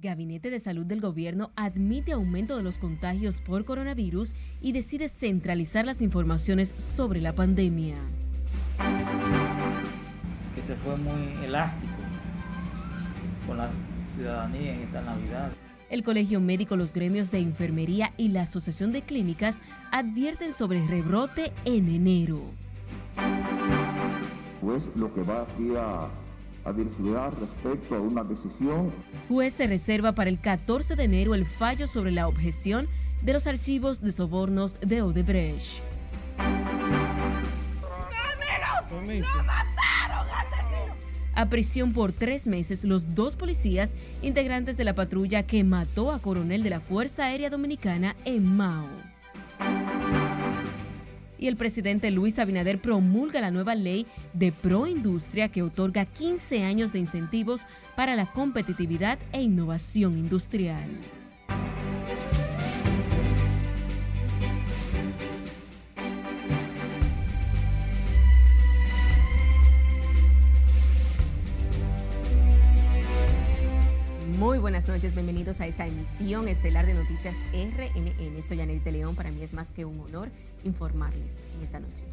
Gabinete de Salud del Gobierno admite aumento de los contagios por coronavirus y decide centralizar las informaciones sobre la pandemia. Que se fue muy elástico con la ciudadanía en esta Navidad. El Colegio Médico, los gremios de enfermería y la Asociación de Clínicas advierten sobre rebrote en enero. Pues lo que va aquí a a respecto a una decisión. Juez se reserva para el 14 de enero el fallo sobre la objeción de los archivos de sobornos de Odebrecht. A prisión por tres meses los dos policías integrantes de la patrulla que mató a coronel de la Fuerza Aérea Dominicana en Mao y el presidente Luis Abinader promulga la nueva ley de proindustria que otorga 15 años de incentivos para la competitividad e innovación industrial. Muy buenas noches, bienvenidos a esta emisión estelar de Noticias RNN. Soy Anéis de León, para mí es más que un honor informarles en esta noche.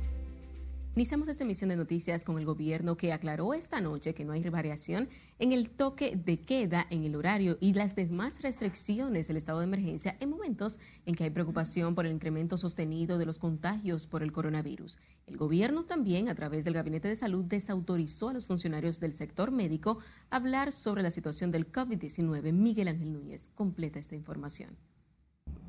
Iniciamos esta emisión de noticias con el gobierno que aclaró esta noche que no hay variación en el toque de queda en el horario y las demás restricciones del estado de emergencia en momentos en que hay preocupación por el incremento sostenido de los contagios por el coronavirus. El gobierno también, a través del Gabinete de Salud, desautorizó a los funcionarios del sector médico a hablar sobre la situación del COVID-19. Miguel Ángel Núñez completa esta información.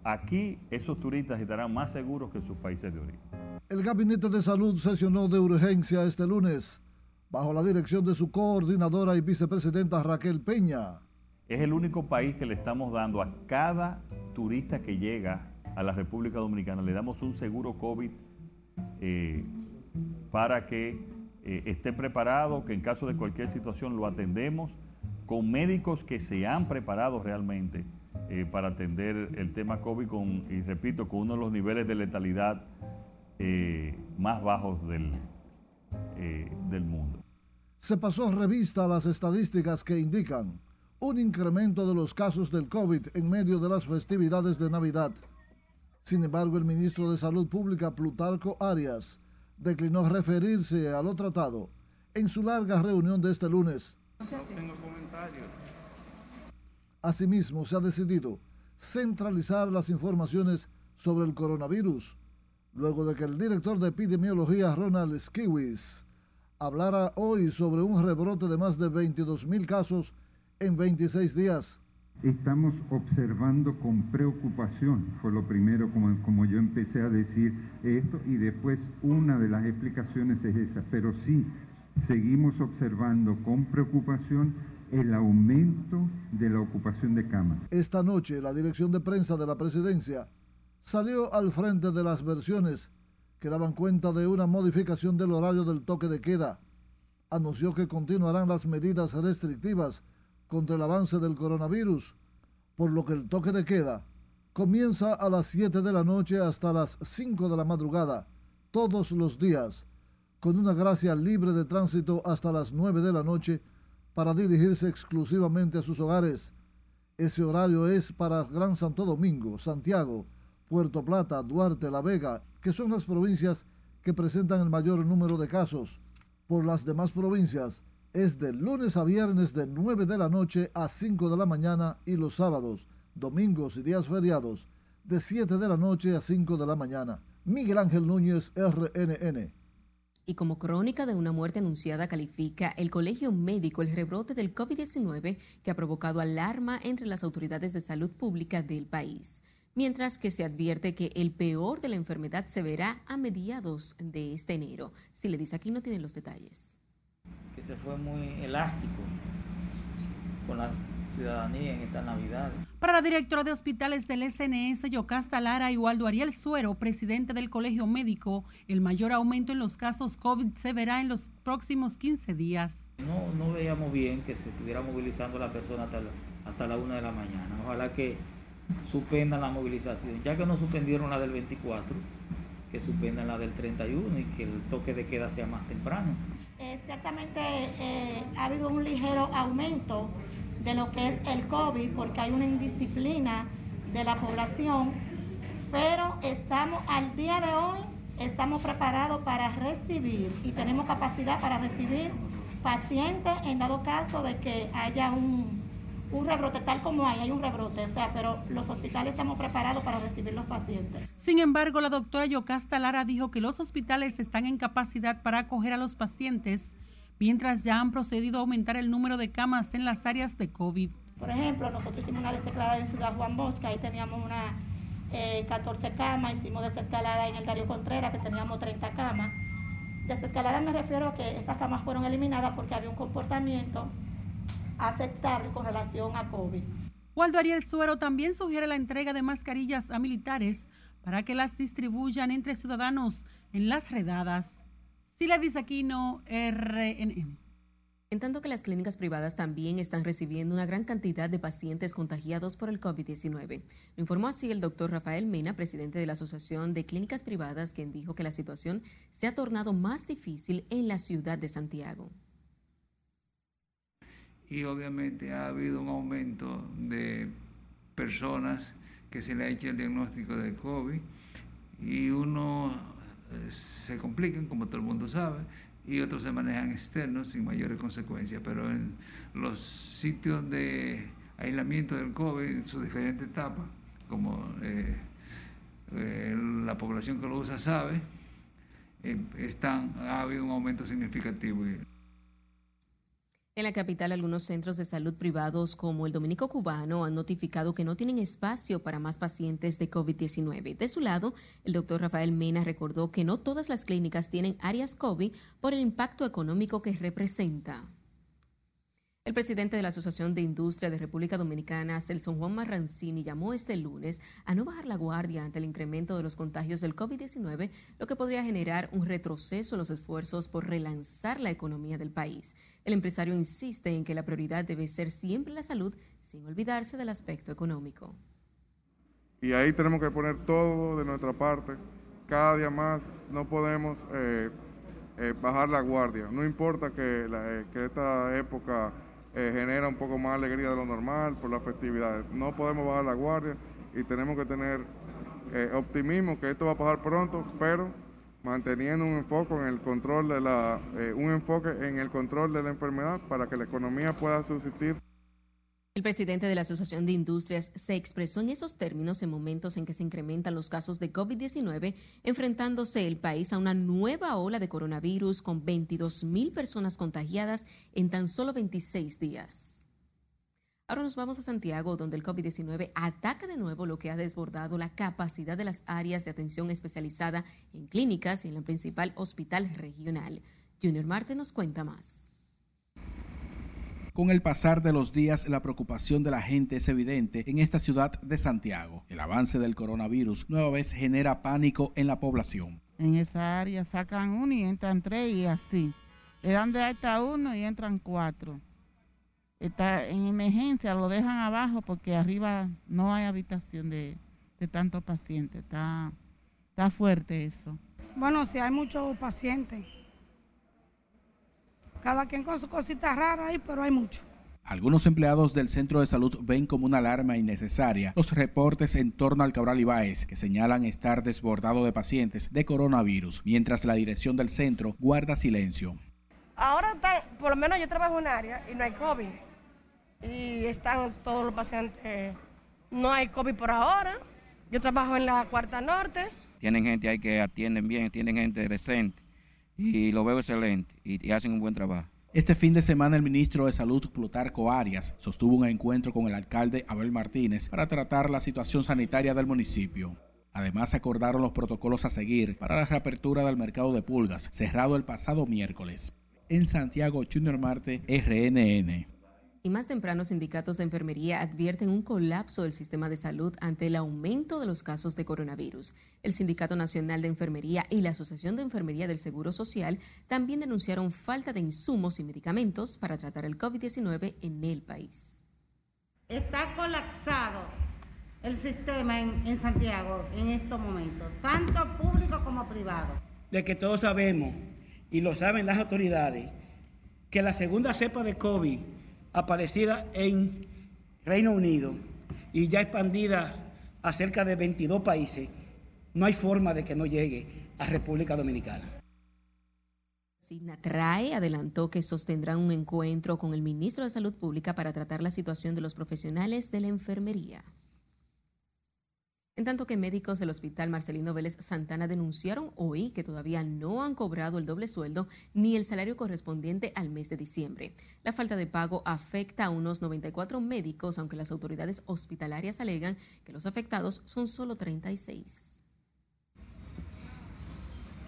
Aquí esos turistas estarán más seguros que sus países de origen. El Gabinete de Salud sesionó de urgencia este lunes bajo la dirección de su coordinadora y vicepresidenta Raquel Peña. Es el único país que le estamos dando a cada turista que llega a la República Dominicana, le damos un seguro COVID eh, para que eh, esté preparado, que en caso de cualquier situación lo atendemos con médicos que se han preparado realmente eh, para atender el tema COVID con, y repito, con uno de los niveles de letalidad eh, más bajos del, eh, del mundo. Se pasó revista a las estadísticas que indican un incremento de los casos del COVID en medio de las festividades de Navidad. Sin embargo, el ministro de Salud Pública, Plutarco Arias, declinó referirse a lo tratado en su larga reunión de este lunes. No tengo comentarios. Asimismo, se ha decidido centralizar las informaciones sobre el coronavirus, luego de que el director de epidemiología, Ronald Skiwis, hablara hoy sobre un rebrote de más de 22 mil casos en 26 días. Estamos observando con preocupación, fue lo primero como, como yo empecé a decir esto, y después una de las explicaciones es esa, pero sí seguimos observando con preocupación el aumento de la ocupación de camas. Esta noche la dirección de prensa de la presidencia salió al frente de las versiones que daban cuenta de una modificación del horario del toque de queda. Anunció que continuarán las medidas restrictivas contra el avance del coronavirus, por lo que el toque de queda comienza a las 7 de la noche hasta las 5 de la madrugada, todos los días, con una gracia libre de tránsito hasta las 9 de la noche para dirigirse exclusivamente a sus hogares. Ese horario es para Gran Santo Domingo, Santiago, Puerto Plata, Duarte, La Vega, que son las provincias que presentan el mayor número de casos. Por las demás provincias es de lunes a viernes de 9 de la noche a 5 de la mañana y los sábados, domingos y días feriados de 7 de la noche a 5 de la mañana. Miguel Ángel Núñez, RNN. Y como crónica de una muerte anunciada califica el Colegio Médico el rebrote del COVID-19 que ha provocado alarma entre las autoridades de salud pública del país, mientras que se advierte que el peor de la enfermedad se verá a mediados de este enero. Si le dice aquí no tiene los detalles. Que se fue muy elástico con la ciudadanía en esta Navidad. Para la directora de hospitales del SNS, Yocasta Lara y Waldo Ariel Suero, presidente del Colegio Médico, el mayor aumento en los casos COVID se verá en los próximos 15 días. No, no veíamos bien que se estuviera movilizando la persona hasta la, hasta la una de la mañana. Ojalá que suspendan la movilización, ya que no suspendieron la del 24, que suspendan la del 31 y que el toque de queda sea más temprano. Eh, ciertamente eh, ha habido un ligero aumento de lo que es el COVID, porque hay una indisciplina de la población, pero estamos al día de hoy, estamos preparados para recibir y tenemos capacidad para recibir pacientes en dado caso de que haya un, un rebrote, tal como hay, hay un rebrote, o sea, pero los hospitales estamos preparados para recibir los pacientes. Sin embargo, la doctora Yocasta Lara dijo que los hospitales están en capacidad para acoger a los pacientes, mientras ya han procedido a aumentar el número de camas en las áreas de COVID. Por ejemplo, nosotros hicimos una desescalada en Ciudad Juan Bosca, ahí teníamos una 14 eh, camas, hicimos desescalada en el Darío Contreras, que teníamos 30 camas. Desescalada me refiero a que esas camas fueron eliminadas porque había un comportamiento aceptable con relación a COVID. Waldo Ariel Suero también sugiere la entrega de mascarillas a militares para que las distribuyan entre ciudadanos en las redadas. Sila Disaquino, RNN. En tanto que las clínicas privadas también están recibiendo una gran cantidad de pacientes contagiados por el COVID-19. Lo informó así el doctor Rafael Mena, presidente de la Asociación de Clínicas Privadas, quien dijo que la situación se ha tornado más difícil en la ciudad de Santiago. Y obviamente ha habido un aumento de personas que se le ha hecho el diagnóstico de COVID y uno eh, se complican, como todo el mundo sabe, y otros se manejan externos sin mayores consecuencias, pero en los sitios de aislamiento del COVID en sus diferentes etapas, como eh, eh, la población que lo usa sabe, eh, están, ha habido un aumento significativo. En la capital, algunos centros de salud privados como el Dominico Cubano han notificado que no tienen espacio para más pacientes de COVID-19. De su lado, el doctor Rafael Mena recordó que no todas las clínicas tienen áreas COVID por el impacto económico que representa. El presidente de la Asociación de Industria de República Dominicana, Celso Juan Marrancini, llamó este lunes a no bajar la guardia ante el incremento de los contagios del COVID-19, lo que podría generar un retroceso en los esfuerzos por relanzar la economía del país. El empresario insiste en que la prioridad debe ser siempre la salud, sin olvidarse del aspecto económico. Y ahí tenemos que poner todo de nuestra parte. Cada día más no podemos eh, eh, bajar la guardia. No importa que, eh, que esta época eh, genera un poco más alegría de lo normal por las festividades. No podemos bajar la guardia y tenemos que tener eh, optimismo que esto va a pasar pronto, pero manteniendo un enfoque en el control de la eh, un enfoque en el control de la enfermedad para que la economía pueda subsistir. El presidente de la Asociación de Industrias se expresó en esos términos en momentos en que se incrementan los casos de COVID-19, enfrentándose el país a una nueva ola de coronavirus con 22 mil personas contagiadas en tan solo 26 días. Ahora nos vamos a Santiago, donde el COVID-19 ataca de nuevo lo que ha desbordado la capacidad de las áreas de atención especializada en clínicas y en el principal hospital regional. Junior Marte nos cuenta más. Con el pasar de los días, la preocupación de la gente es evidente en esta ciudad de Santiago. El avance del coronavirus nueva vez genera pánico en la población. En esa área sacan uno y entran tres y así. Le dan de alta uno y entran cuatro. Está en emergencia, lo dejan abajo porque arriba no hay habitación de, de tantos pacientes. Está, está fuerte eso. Bueno, si hay muchos pacientes cada quien con su cosita rara ahí, pero hay mucho. Algunos empleados del centro de salud ven como una alarma innecesaria los reportes en torno al Cabral Ibáez que señalan estar desbordado de pacientes de coronavirus, mientras la dirección del centro guarda silencio. Ahora está, por lo menos yo trabajo en un área y no hay COVID. Y están todos los pacientes, no hay COVID por ahora. Yo trabajo en la Cuarta Norte. Tienen gente ahí que atienden bien, tienen gente decente y lo veo excelente y, hacen un buen trabajo. Este fin de semana el ministro de Salud Plutarco Arias sostuvo un encuentro con el alcalde Abel Martínez para tratar la situación sanitaria del municipio. Además acordaron los protocolos a seguir para la reapertura del mercado de pulgas, cerrado el pasado miércoles. En Santiago, Junior Marte, RNN. Y más temprano, sindicatos de enfermería advierten un colapso del sistema de salud ante el aumento de los casos de coronavirus. El Sindicato Nacional de Enfermería y la Asociación de Enfermería del Seguro Social también denunciaron falta de insumos y medicamentos para tratar el COVID-19 en el país. Está colapsado el sistema en, en Santiago en estos momentos, tanto público como privado. De que todos sabemos, y lo saben las autoridades, que la segunda cepa de COVID aparecida en Reino Unido y ya expandida a cerca de 22 países, no hay forma de que no llegue a República Dominicana. Sinatrae adelantó que sostendrán un encuentro con el ministro de Salud Pública para tratar la situación de los profesionales de la enfermería. En tanto que médicos del Hospital Marcelino Vélez Santana denunciaron hoy que todavía no han cobrado el doble sueldo ni el salario correspondiente al mes de diciembre. La falta de pago afecta a unos 94 médicos, aunque las autoridades hospitalarias alegan que los afectados son solo 36.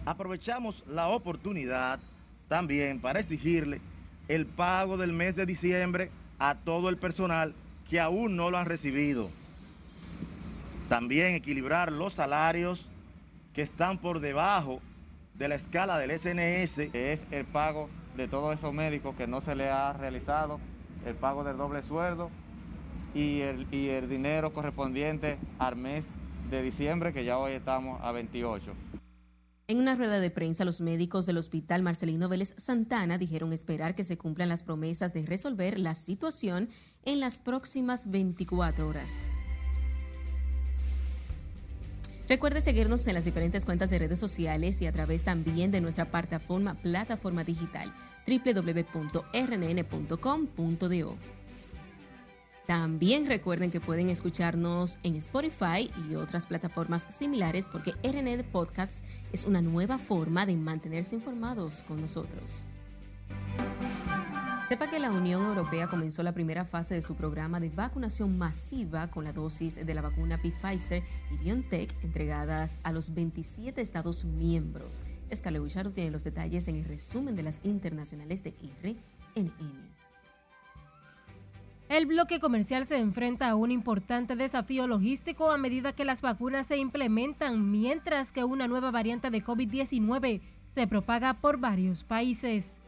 Aprovechamos la oportunidad también para exigirle el pago del mes de diciembre a todo el personal que aún no lo han recibido también equilibrar los salarios que están por debajo de la escala del SNS. Es el pago de todos esos médicos que no se le ha realizado, el pago del doble sueldo y el, y el dinero correspondiente al mes de diciembre, que ya hoy estamos a 28. En una rueda de prensa, los médicos del Hospital Marcelino Vélez Santana dijeron esperar que se cumplan las promesas de resolver la situación en las próximas 24 horas. Recuerde seguirnos en las diferentes cuentas de redes sociales y a través también de nuestra plataforma, plataforma digital www.rnn.com.do. También recuerden que pueden escucharnos en Spotify y otras plataformas similares porque RNN Podcasts es una nueva forma de mantenerse informados con nosotros. Sepa que la Unión Europea comenzó la primera fase de su programa de vacunación masiva con la dosis de la vacuna Pfizer y BioNTech entregadas a los 27 Estados miembros. Escale Huichardo tiene los detalles en el resumen de las internacionales de RNN. El bloque comercial se enfrenta a un importante desafío logístico a medida que las vacunas se implementan, mientras que una nueva variante de COVID-19 se propaga por varios países.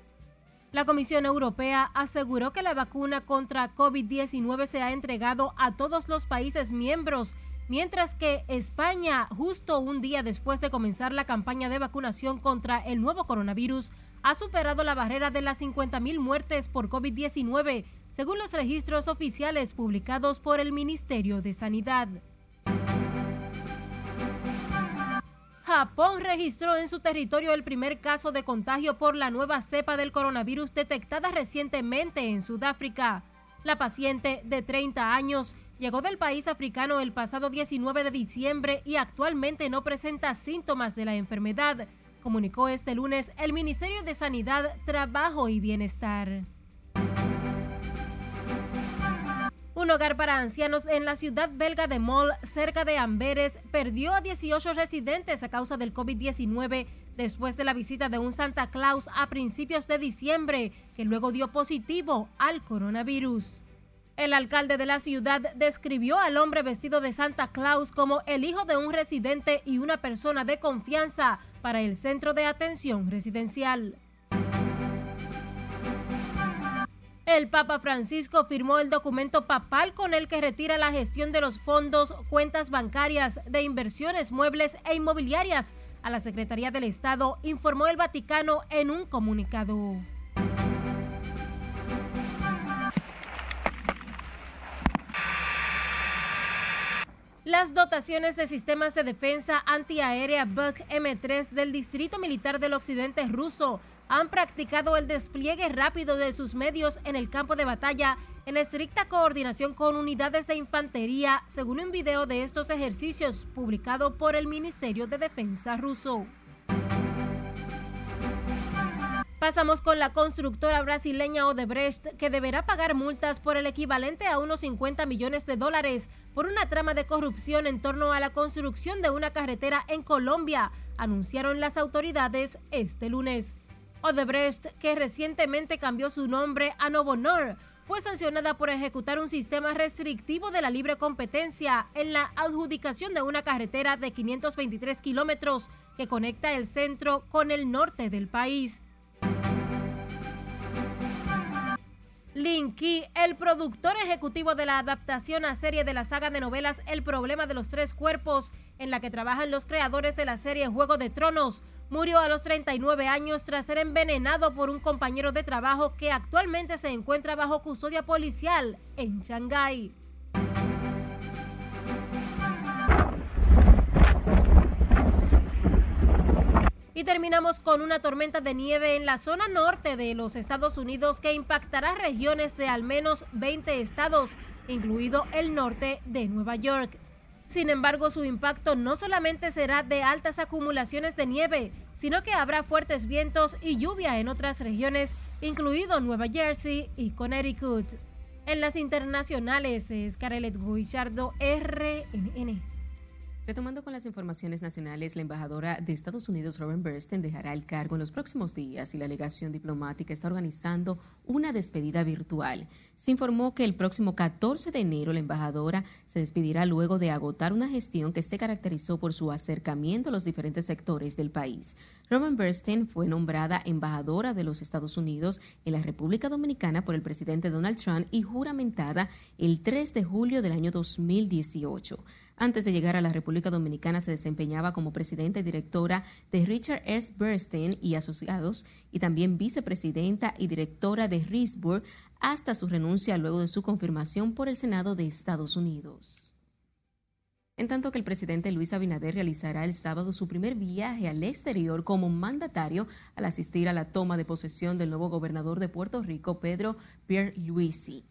La Comisión Europea aseguró que la vacuna contra COVID-19 se ha entregado a todos los países miembros, mientras que España, justo un día después de comenzar la campaña de vacunación contra el nuevo coronavirus, ha superado la barrera de las 50.000 muertes por COVID-19, según los registros oficiales publicados por el Ministerio de Sanidad. Japón registró en su territorio el primer caso de contagio por la nueva cepa del coronavirus detectada recientemente en Sudáfrica. La paciente de 30 años llegó del país africano el pasado 19 de diciembre y actualmente no presenta síntomas de la enfermedad, comunicó este lunes el Ministerio de Sanidad, Trabajo y Bienestar. Un hogar para ancianos en la ciudad belga de Mol, cerca de Amberes, perdió a 18 residentes a causa del COVID-19 después de la visita de un Santa Claus a principios de diciembre, que luego dio positivo al coronavirus. El alcalde de la ciudad describió al hombre vestido de Santa Claus como el hijo de un residente y una persona de confianza para el centro de atención residencial. El Papa Francisco firmó el documento papal con el que retira la gestión de los fondos, cuentas bancarias, de inversiones muebles e inmobiliarias a la Secretaría del Estado, informó el Vaticano en un comunicado. Las dotaciones de sistemas de defensa antiaérea Buk M3 del Distrito Militar del Occidente ruso han practicado el despliegue rápido de sus medios en el campo de batalla en estricta coordinación con unidades de infantería, según un video de estos ejercicios publicado por el Ministerio de Defensa ruso. Pasamos con la constructora brasileña Odebrecht, que deberá pagar multas por el equivalente a unos 50 millones de dólares por una trama de corrupción en torno a la construcción de una carretera en Colombia, anunciaron las autoridades este lunes. Odebrecht, que recientemente cambió su nombre a Novonor, fue sancionada por ejecutar un sistema restrictivo de la libre competencia en la adjudicación de una carretera de 523 kilómetros que conecta el centro con el norte del país. Lin Ki, el productor ejecutivo de la adaptación a serie de la saga de novelas El problema de los tres cuerpos, en la que trabajan los creadores de la serie Juego de Tronos, murió a los 39 años tras ser envenenado por un compañero de trabajo que actualmente se encuentra bajo custodia policial en Shanghái. Y terminamos con una tormenta de nieve en la zona norte de los Estados Unidos que impactará regiones de al menos 20 estados, incluido el norte de Nueva York. Sin embargo, su impacto no solamente será de altas acumulaciones de nieve, sino que habrá fuertes vientos y lluvia en otras regiones, incluido Nueva Jersey y Connecticut. En las internacionales es Carelet Guichardo, RNN. Retomando con las informaciones nacionales, la embajadora de Estados Unidos, Robin Bernstein, dejará el cargo en los próximos días y la legación diplomática está organizando una despedida virtual. Se informó que el próximo 14 de enero la embajadora se despedirá luego de agotar una gestión que se caracterizó por su acercamiento a los diferentes sectores del país. Robin Bernstein fue nombrada embajadora de los Estados Unidos en la República Dominicana por el presidente Donald Trump y juramentada el 3 de julio del año 2018. Antes de llegar a la República Dominicana se desempeñaba como presidenta y directora de Richard S. Bernstein y Asociados y también vicepresidenta y directora de Risburg hasta su renuncia luego de su confirmación por el Senado de Estados Unidos. En tanto que el presidente Luis Abinader realizará el sábado su primer viaje al exterior como mandatario al asistir a la toma de posesión del nuevo gobernador de Puerto Rico, Pedro Pierluisi.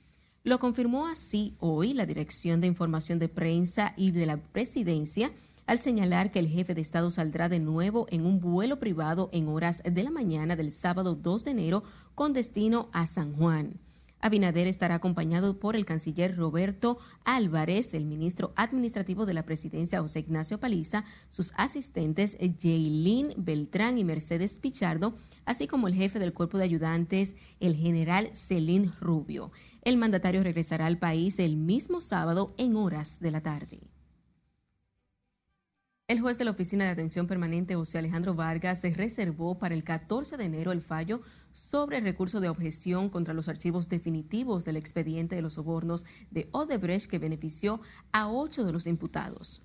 Lo confirmó así hoy la Dirección de Información de Prensa y de la Presidencia al señalar que el jefe de Estado saldrá de nuevo en un vuelo privado en horas de la mañana del sábado 2 de enero con destino a San Juan. Abinader estará acompañado por el canciller Roberto Álvarez, el ministro administrativo de la presidencia José Ignacio Paliza, sus asistentes Jaylin Beltrán y Mercedes Pichardo, así como el jefe del cuerpo de ayudantes, el general Celín Rubio. El mandatario regresará al país el mismo sábado en horas de la tarde. El juez de la Oficina de Atención Permanente, José Alejandro Vargas, se reservó para el 14 de enero el fallo sobre el recurso de objeción contra los archivos definitivos del expediente de los sobornos de Odebrecht que benefició a ocho de los imputados.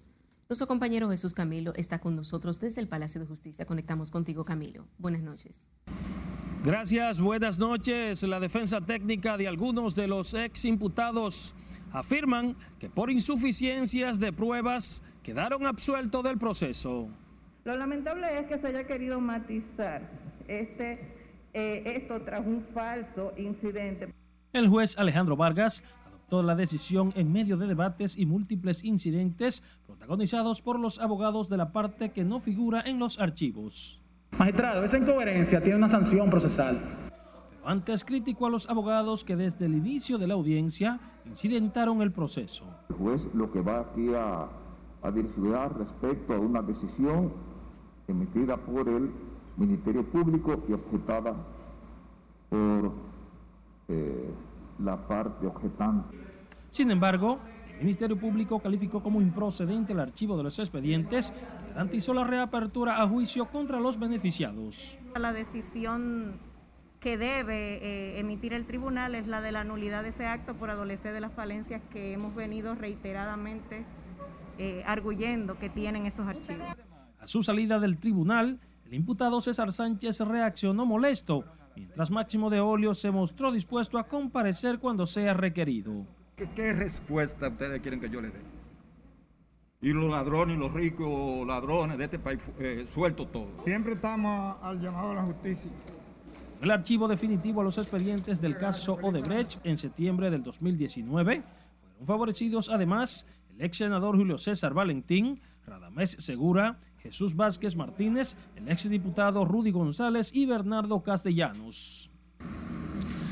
Nuestro compañero Jesús Camilo está con nosotros desde el Palacio de Justicia. Conectamos contigo, Camilo. Buenas noches. Gracias, buenas noches. La defensa técnica de algunos de los ex imputados afirman que por insuficiencias de pruebas quedaron absueltos del proceso. Lo lamentable es que se haya querido matizar este, eh, esto tras un falso incidente. El juez Alejandro Vargas adoptó la decisión en medio de debates y múltiples incidentes protagonizados por los abogados de la parte que no figura en los archivos. Magistrado, esa incoherencia tiene una sanción procesal. Pero antes criticó a los abogados que desde el inicio de la audiencia incidentaron el proceso. El juez lo que va aquí a, a dilucidar respecto a una decisión emitida por el Ministerio Público y objetada por eh, la parte objetante. Sin embargo, el Ministerio Público calificó como improcedente el archivo de los expedientes y garantizó la reapertura a juicio contra los beneficiados. La decisión que debe eh, emitir el tribunal es la de la nulidad de ese acto por adolecer de las falencias que hemos venido reiteradamente eh, arguyendo que tienen esos archivos. A su salida del tribunal, el imputado César Sánchez reaccionó molesto, mientras Máximo de Olio se mostró dispuesto a comparecer cuando sea requerido. ¿Qué, qué respuesta ustedes quieren que yo les dé? Y los ladrones y los ricos ladrones de este país eh, suelto todo. Siempre estamos al llamado a la justicia. El archivo definitivo a los expedientes del caso Odebrecht en septiembre del 2019 fueron favorecidos además el ex senador Julio César Valentín, Radamés Segura, Jesús Vázquez Martínez, el ex diputado Rudy González y Bernardo Castellanos.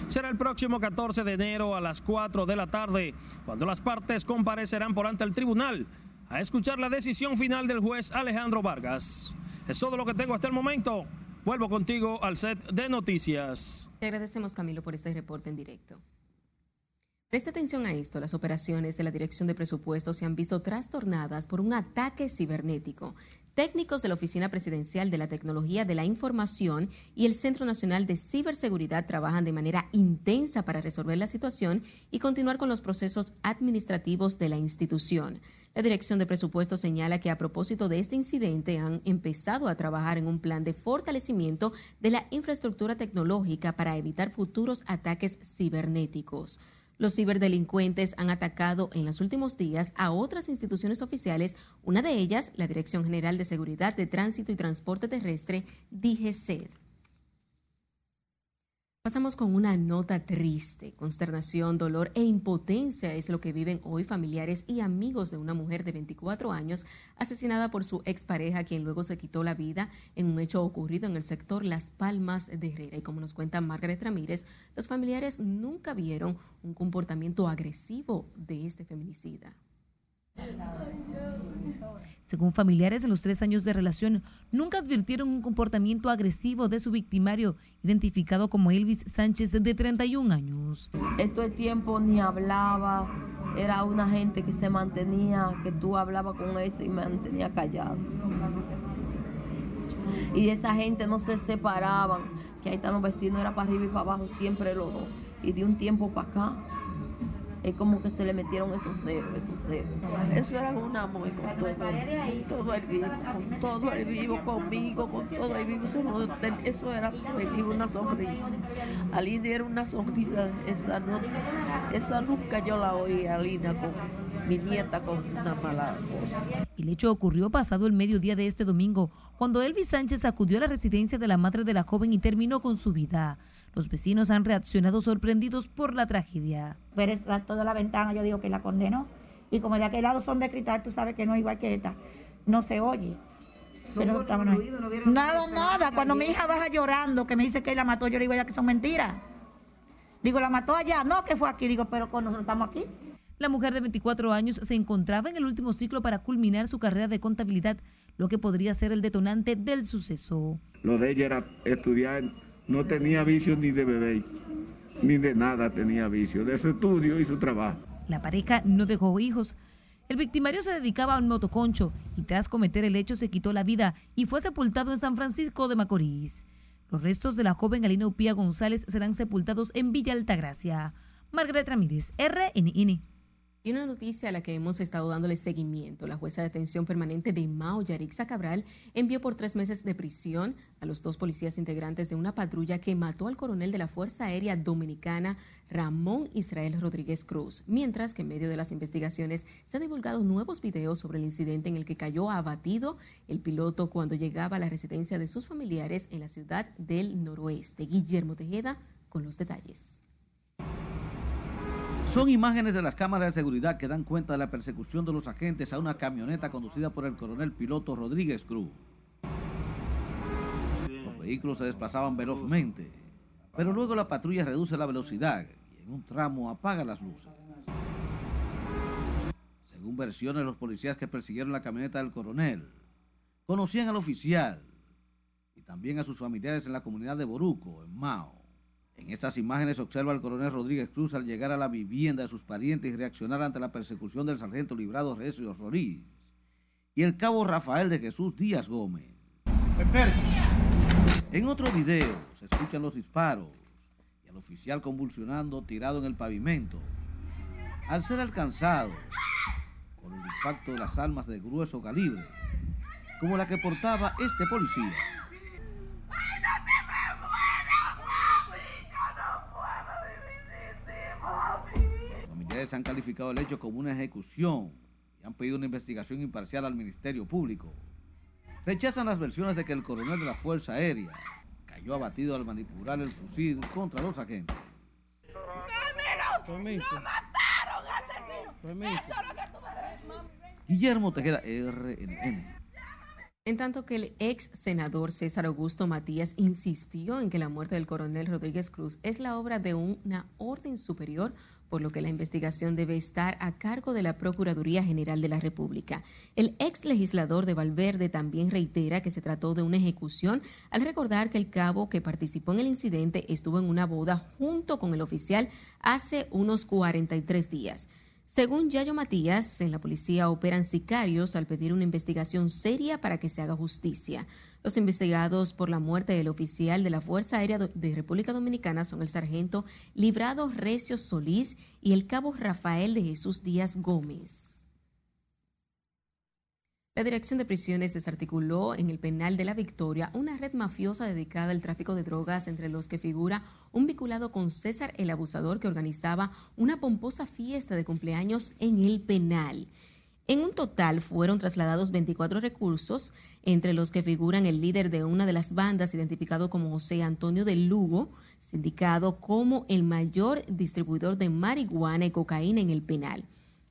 Será el próximo 14 de enero a las 4 de la tarde, cuando las partes comparecerán por ante el tribunal a escuchar la decisión final del juez Alejandro Vargas. Es todo lo que tengo hasta el momento. Vuelvo contigo al set de noticias. Te agradecemos, Camilo, por este reporte en directo. Presta atención a esto, las operaciones de la Dirección de Presupuestos se han visto trastornadas por un ataque cibernético. Técnicos de la Oficina Presidencial de la Tecnología de la Información y el Centro Nacional de Ciberseguridad trabajan de manera intensa para resolver la situación y continuar con los procesos administrativos de la institución. La Dirección de Presupuesto señala que a propósito de este incidente han empezado a trabajar en un plan de fortalecimiento de la infraestructura tecnológica para evitar futuros ataques cibernéticos. Los ciberdelincuentes han atacado en los últimos días a otras instituciones oficiales, una de ellas la Dirección General de Seguridad de Tránsito y Transporte Terrestre, DGCED. Pasamos con una nota triste. Consternación, dolor e impotencia es lo que viven hoy familiares y amigos de una mujer de 24 años asesinada por su expareja, quien luego se quitó la vida en un hecho ocurrido en el sector Las Palmas de Herrera. Y como nos cuenta Margaret Ramírez, los familiares nunca vieron un comportamiento agresivo de este feminicida. Según familiares, en los tres años de relación nunca advirtieron un comportamiento agresivo de su victimario, identificado como Elvis Sánchez, de 31 años. En el tiempo ni hablaba, era una gente que se mantenía, que tú hablabas con él y mantenía callado. Y esa gente no se separaban, que ahí están los vecinos, era para arriba y para abajo, siempre los dos. Y de un tiempo para acá, es como que se le metieron esos ceros, esos ceros. Eso era un amor con todo, todo el vivo, con todo el vivo, conmigo, con todo el vivo. Eso, no, eso era todo el vivo, una sonrisa. Alina era una sonrisa, esa, no, esa nunca yo la oí, Alina, con mi nieta con una mala voz. El hecho ocurrió pasado el mediodía de este domingo, cuando Elvis Sánchez acudió a la residencia de la madre de la joven y terminó con su vida. Los vecinos han reaccionado sorprendidos por la tragedia. Ver toda la ventana, yo digo que la condenó. Y como de aquel lado son de cristal, tú sabes que no es igual que esta. No se oye. Pero nada, nada. Cuando mi hija baja llorando, que me dice que la mató, yo le digo ya que son mentiras. Digo, la mató allá, no que fue aquí. Digo, pero con nosotros estamos aquí. La mujer de 24 años se encontraba en el último ciclo para culminar su carrera de contabilidad, lo que podría ser el detonante del suceso. Lo de ella era estudiar no tenía vicio ni de bebé, ni de nada tenía vicio, de su estudio y su trabajo. La pareja no dejó hijos. El victimario se dedicaba a un motoconcho y tras cometer el hecho se quitó la vida y fue sepultado en San Francisco de Macorís. Los restos de la joven Alina Upía González serán sepultados en Villa Altagracia. Margaret Ramírez, RNN. Y una noticia a la que hemos estado dándole seguimiento. La jueza de atención permanente de Mao, Yarixa Cabral, envió por tres meses de prisión a los dos policías integrantes de una patrulla que mató al coronel de la Fuerza Aérea Dominicana, Ramón Israel Rodríguez Cruz, mientras que en medio de las investigaciones se han divulgado nuevos videos sobre el incidente en el que cayó abatido el piloto cuando llegaba a la residencia de sus familiares en la ciudad del noroeste. Guillermo Tejeda con los detalles. Son imágenes de las cámaras de seguridad que dan cuenta de la persecución de los agentes a una camioneta conducida por el coronel piloto Rodríguez Cruz. Los vehículos se desplazaban velozmente, pero luego la patrulla reduce la velocidad y en un tramo apaga las luces. Según versiones, los policías que persiguieron la camioneta del coronel conocían al oficial y también a sus familiares en la comunidad de Boruco, en Mao. En estas imágenes observa al coronel Rodríguez Cruz al llegar a la vivienda de sus parientes y reaccionar ante la persecución del sargento librado Recio Solís y el cabo Rafael de Jesús Díaz Gómez. En otro video se escuchan los disparos y al oficial convulsionando tirado en el pavimento. Al ser alcanzado por el impacto de las armas de grueso calibre, como la que portaba este policía, han calificado el hecho como una ejecución y han pedido una investigación imparcial al Ministerio Público. Rechazan las versiones de que el coronel de la Fuerza Aérea cayó abatido al manipular el fusil contra los agentes. Guillermo Tejeda, RNN. En tanto que el ex senador César Augusto Matías insistió en que la muerte del coronel Rodríguez Cruz es la obra de una orden superior por lo que la investigación debe estar a cargo de la Procuraduría General de la República. El ex legislador de Valverde también reitera que se trató de una ejecución al recordar que el cabo que participó en el incidente estuvo en una boda junto con el oficial hace unos 43 días. Según Yayo Matías, en la policía operan sicarios al pedir una investigación seria para que se haga justicia. Los investigados por la muerte del oficial de la Fuerza Aérea de República Dominicana son el sargento Librado Recio Solís y el cabo Rafael de Jesús Díaz Gómez. La Dirección de Prisiones desarticuló en el penal de la Victoria una red mafiosa dedicada al tráfico de drogas entre los que figura un vinculado con César el Abusador que organizaba una pomposa fiesta de cumpleaños en el penal. En un total fueron trasladados 24 recursos, entre los que figuran el líder de una de las bandas identificado como José Antonio de Lugo, sindicado como el mayor distribuidor de marihuana y cocaína en el penal.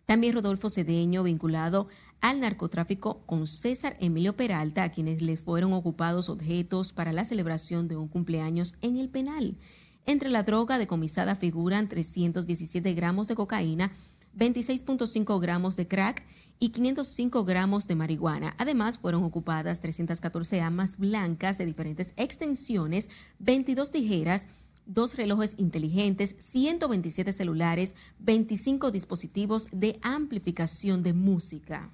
También Rodolfo Cedeño, vinculado al narcotráfico con César Emilio Peralta, a quienes les fueron ocupados objetos para la celebración de un cumpleaños en el penal. Entre la droga decomisada figuran 317 gramos de cocaína, 26.5 gramos de crack y 505 gramos de marihuana. Además, fueron ocupadas 314 amas blancas de diferentes extensiones, 22 tijeras, dos relojes inteligentes, 127 celulares, 25 dispositivos de amplificación de música.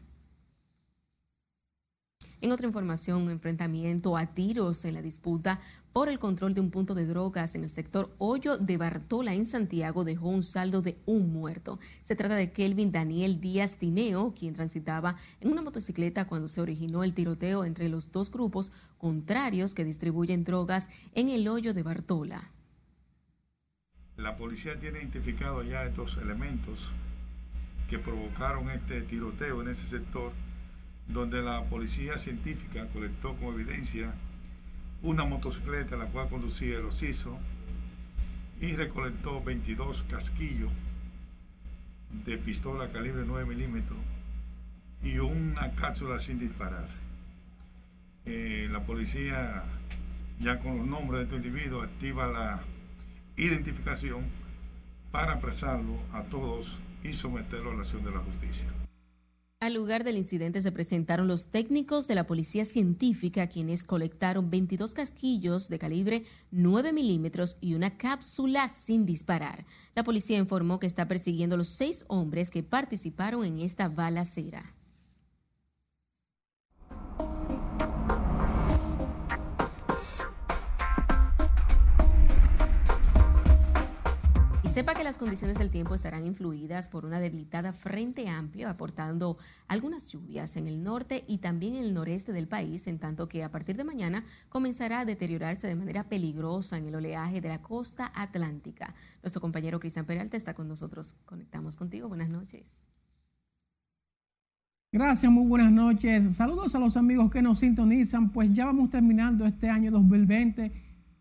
En otra información, un enfrentamiento a tiros en la disputa por el control de un punto de drogas en el sector Hoyo de Bartola en Santiago dejó un saldo de un muerto. Se trata de Kelvin Daniel Díaz Tineo, quien transitaba en una motocicleta cuando se originó el tiroteo entre los dos grupos contrarios que distribuyen drogas en el Hoyo de Bartola. La policía tiene identificado ya estos elementos que provocaron este tiroteo en ese sector donde la policía científica colectó como evidencia una motocicleta la cual conducía el ociso y recolectó 22 casquillos de pistola calibre 9 milímetros y una cápsula sin disparar. Eh, la policía, ya con los nombres de estos individuos, activa la identificación para apresarlo a todos y someterlo a la acción de la justicia. Al lugar del incidente se presentaron los técnicos de la Policía Científica, quienes colectaron 22 casquillos de calibre 9 milímetros y una cápsula sin disparar. La policía informó que está persiguiendo a los seis hombres que participaron en esta balacera. Sepa que las condiciones del tiempo estarán influidas por una debilitada frente amplio, aportando algunas lluvias en el norte y también en el noreste del país, en tanto que a partir de mañana comenzará a deteriorarse de manera peligrosa en el oleaje de la costa atlántica. Nuestro compañero Cristian Peralta está con nosotros. Conectamos contigo. Buenas noches. Gracias, muy buenas noches. Saludos a los amigos que nos sintonizan. Pues ya vamos terminando este año 2020,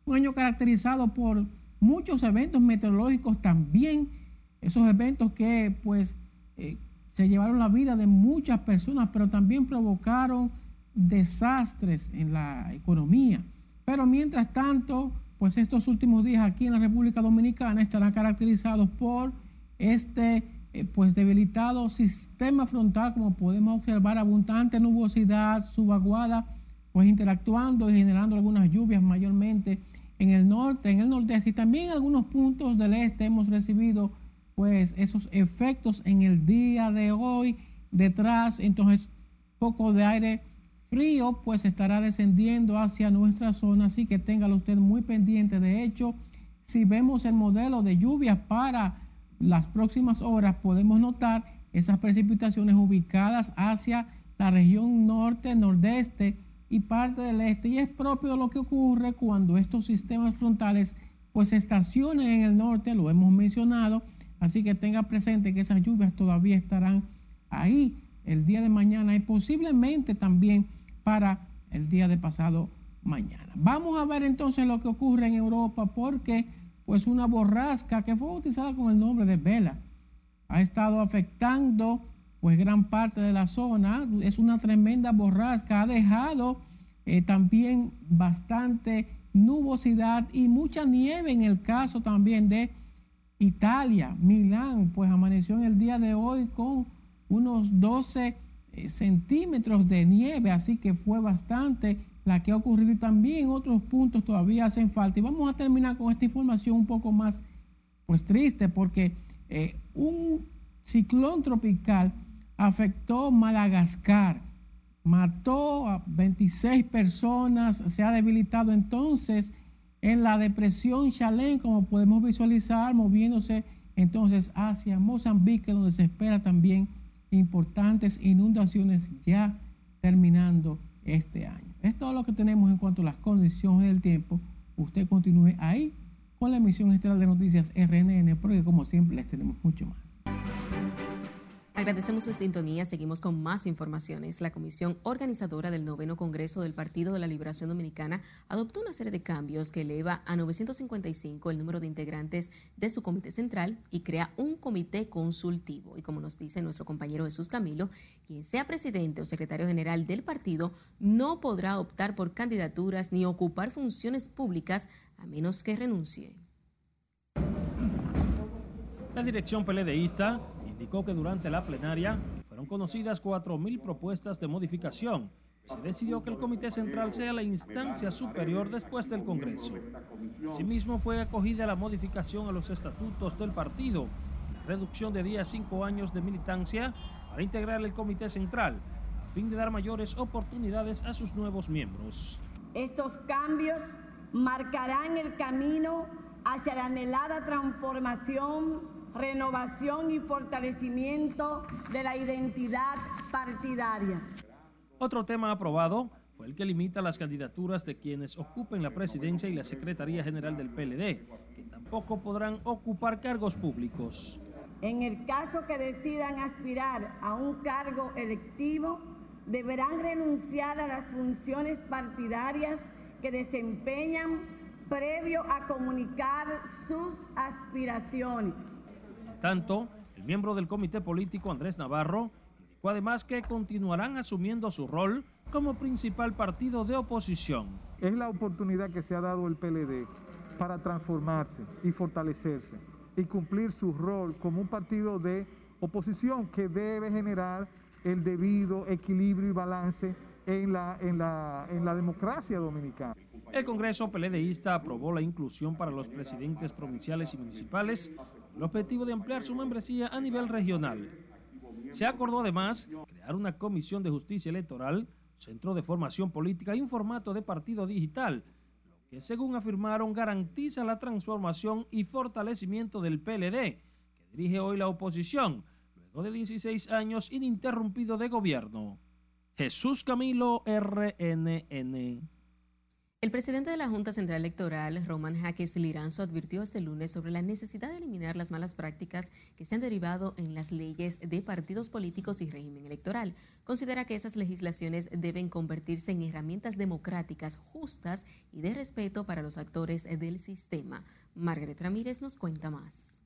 un año caracterizado por muchos eventos meteorológicos también, esos eventos que pues eh, se llevaron la vida de muchas personas, pero también provocaron desastres en la economía. Pero mientras tanto, pues estos últimos días aquí en la República Dominicana estarán caracterizados por este eh, pues debilitado sistema frontal, como podemos observar, abundante nubosidad, subaguada, pues interactuando y generando algunas lluvias mayormente en el norte, en el nordeste y también en algunos puntos del este hemos recibido pues esos efectos en el día de hoy detrás, entonces poco de aire frío pues estará descendiendo hacia nuestra zona, así que téngalo usted muy pendiente. De hecho, si vemos el modelo de lluvia para las próximas horas, podemos notar esas precipitaciones ubicadas hacia la región norte, nordeste, y parte del este. Y es propio lo que ocurre cuando estos sistemas frontales pues estacionan en el norte, lo hemos mencionado, así que tenga presente que esas lluvias todavía estarán ahí el día de mañana y posiblemente también para el día de pasado mañana. Vamos a ver entonces lo que ocurre en Europa porque pues una borrasca que fue bautizada con el nombre de Vela ha estado afectando pues gran parte de la zona. Es una tremenda borrasca. Ha dejado eh, también bastante nubosidad y mucha nieve en el caso también de Italia. Milán, pues amaneció en el día de hoy con unos 12 eh, centímetros de nieve, así que fue bastante la que ha ocurrido y también otros puntos todavía hacen falta. Y vamos a terminar con esta información un poco más pues triste porque eh, un ciclón tropical afectó Madagascar, mató a 26 personas, se ha debilitado entonces en la depresión Chalén, como podemos visualizar, moviéndose entonces hacia Mozambique, donde se espera también importantes inundaciones ya terminando este año. Es todo lo que tenemos en cuanto a las condiciones del tiempo. Usted continúe ahí con la emisión estelar de noticias RNN, porque como siempre les tenemos mucho más. Agradecemos su sintonía. Seguimos con más informaciones. La comisión organizadora del noveno Congreso del Partido de la Liberación Dominicana adoptó una serie de cambios que eleva a 955 el número de integrantes de su comité central y crea un comité consultivo. Y como nos dice nuestro compañero Jesús Camilo, quien sea presidente o secretario general del partido no podrá optar por candidaturas ni ocupar funciones públicas a menos que renuncie. La dirección peledeísta indicó que durante la plenaria fueron conocidas 4.000 propuestas de modificación. Se decidió que el Comité Central sea la instancia superior después del Congreso. Asimismo, fue acogida la modificación a los estatutos del partido, reducción de día a cinco años de militancia para integrar el Comité Central, a fin de dar mayores oportunidades a sus nuevos miembros. Estos cambios marcarán el camino hacia la anhelada transformación renovación y fortalecimiento de la identidad partidaria. Otro tema aprobado fue el que limita las candidaturas de quienes ocupen la presidencia y la Secretaría General del PLD, que tampoco podrán ocupar cargos públicos. En el caso que decidan aspirar a un cargo electivo, deberán renunciar a las funciones partidarias que desempeñan previo a comunicar sus aspiraciones. Tanto, el miembro del comité político Andrés Navarro indicó además que continuarán asumiendo su rol como principal partido de oposición. Es la oportunidad que se ha dado el PLD para transformarse y fortalecerse y cumplir su rol como un partido de oposición que debe generar el debido equilibrio y balance en la, en la, en la democracia dominicana. El Congreso PLDista aprobó la inclusión para los presidentes provinciales y municipales el objetivo de ampliar su membresía a nivel regional. Se acordó además crear una comisión de justicia electoral, centro de formación política y un formato de partido digital, lo que según afirmaron garantiza la transformación y fortalecimiento del PLD, que dirige hoy la oposición, luego de 16 años ininterrumpido de gobierno. Jesús Camilo, RNN. El presidente de la Junta Central Electoral, Roman Jaques Liranzo, advirtió este lunes sobre la necesidad de eliminar las malas prácticas que se han derivado en las leyes de partidos políticos y régimen electoral. Considera que esas legislaciones deben convertirse en herramientas democráticas justas y de respeto para los actores del sistema. Margaret Ramírez nos cuenta más.